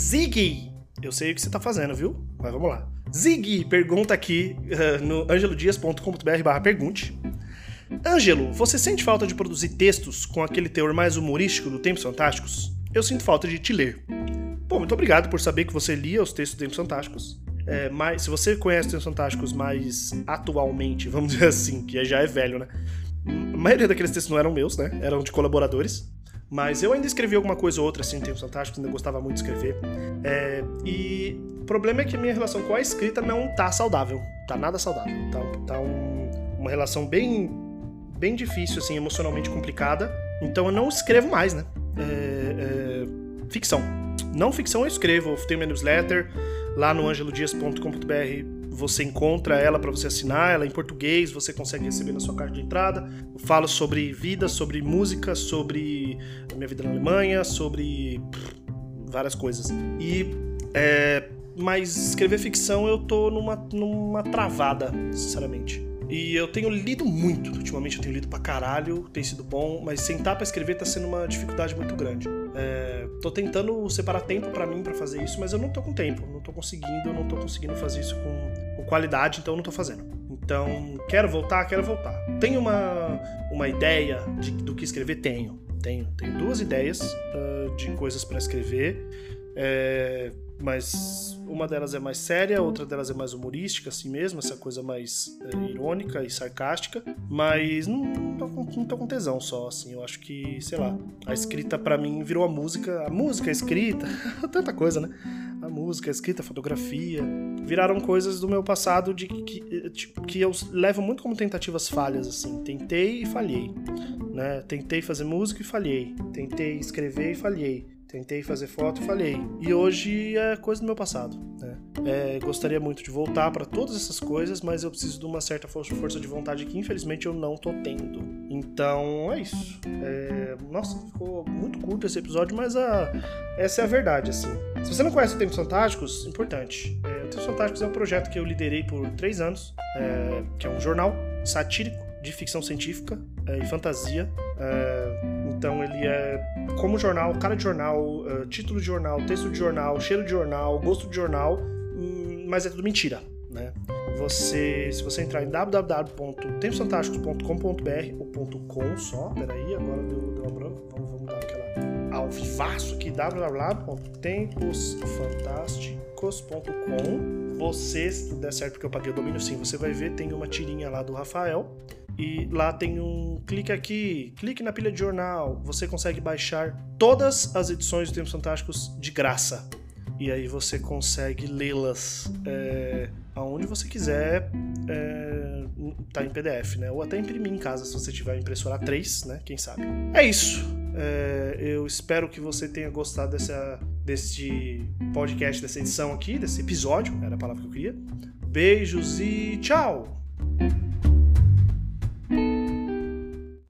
Ziggy, eu sei o que você tá fazendo, viu? Mas vamos lá. Ziggy pergunta aqui uh, no angelodias.com.br pergunte. Ângelo, você sente falta de produzir textos com aquele teor mais humorístico do Tempos Fantásticos? Eu sinto falta de te ler. Bom, muito obrigado por saber que você lia os textos do Tempos Fantásticos. É, mas, se você conhece os Tempos Fantásticos mais atualmente, vamos dizer assim, que já é velho, né? A maioria daqueles textos não eram meus, né? Eram de colaboradores. Mas eu ainda escrevi alguma coisa ou outra assim em Tempos Fantásticos, ainda gostava muito de escrever. É, e o problema é que a minha relação com a escrita não tá saudável. Tá nada saudável. Tá, tá um, uma relação bem, bem difícil, assim, emocionalmente complicada. Então eu não escrevo mais, né? É, é, ficção. Não ficção eu escrevo, eu tenho minha newsletter lá no angelodias.com.br você encontra ela para você assinar, ela é em português, você consegue receber na sua carta de entrada. Eu falo sobre vida, sobre música, sobre a minha vida na Alemanha, sobre várias coisas. E é, mas escrever ficção eu tô numa, numa travada, sinceramente. E eu tenho lido muito, ultimamente eu tenho lido pra caralho, tem sido bom, mas sentar para escrever tá sendo uma dificuldade muito grande. É, tô tentando separar tempo para mim para fazer isso, mas eu não tô com tempo, não tô conseguindo, não tô conseguindo fazer isso com, com qualidade, então eu não tô fazendo. Então, quero voltar, quero voltar. Tenho uma, uma ideia de, do que escrever? Tenho. Tenho. Tenho duas ideias uh, de coisas para escrever. É, mas uma delas é mais séria, outra delas é mais humorística, assim mesmo, essa coisa mais é, irônica e sarcástica. Mas não, não, tô com, não tô com tesão só, assim. Eu acho que, sei lá, a escrita para mim virou a música. A música, a escrita, tanta coisa, né? A música, a escrita, a fotografia, viraram coisas do meu passado de que, tipo, que eu levo muito como tentativas falhas, assim. Tentei e falhei, né? Tentei fazer música e falhei. Tentei escrever e falhei Tentei fazer foto e falhei. E hoje é coisa do meu passado. Né? É, gostaria muito de voltar para todas essas coisas, mas eu preciso de uma certa força de vontade que infelizmente eu não tô tendo. Então é isso. É, nossa, ficou muito curto esse episódio, mas a, essa é a verdade. assim. Se você não conhece o Tempos Fantásticos, importante. É, o Tempos Fantásticos é um projeto que eu liderei por três anos, é, que é um jornal satírico de ficção científica é, e fantasia. É, então ele é como jornal, cara de jornal, uh, título de jornal, texto de jornal, cheiro de jornal, gosto de jornal, mas é tudo mentira, né? Você, se você entrar em www.temposfantásticos.com.br ou .com só, peraí, agora deu, deu uma branca, vamos, vamos dar aquela ao vivaço aqui, www.temposfantásticos.com você, se der certo porque eu paguei o domínio sim, você vai ver, tem uma tirinha lá do Rafael, e lá tem um clique aqui, clique na pilha de jornal. Você consegue baixar todas as edições do Tempos Fantásticos de graça. E aí você consegue lê-las é, aonde você quiser, é, tá em PDF, né? Ou até imprimir em casa se você tiver impressora 3, né? Quem sabe. É isso. É, eu espero que você tenha gostado dessa, desse podcast, dessa edição aqui, desse episódio, era a palavra que eu queria. Beijos e tchau!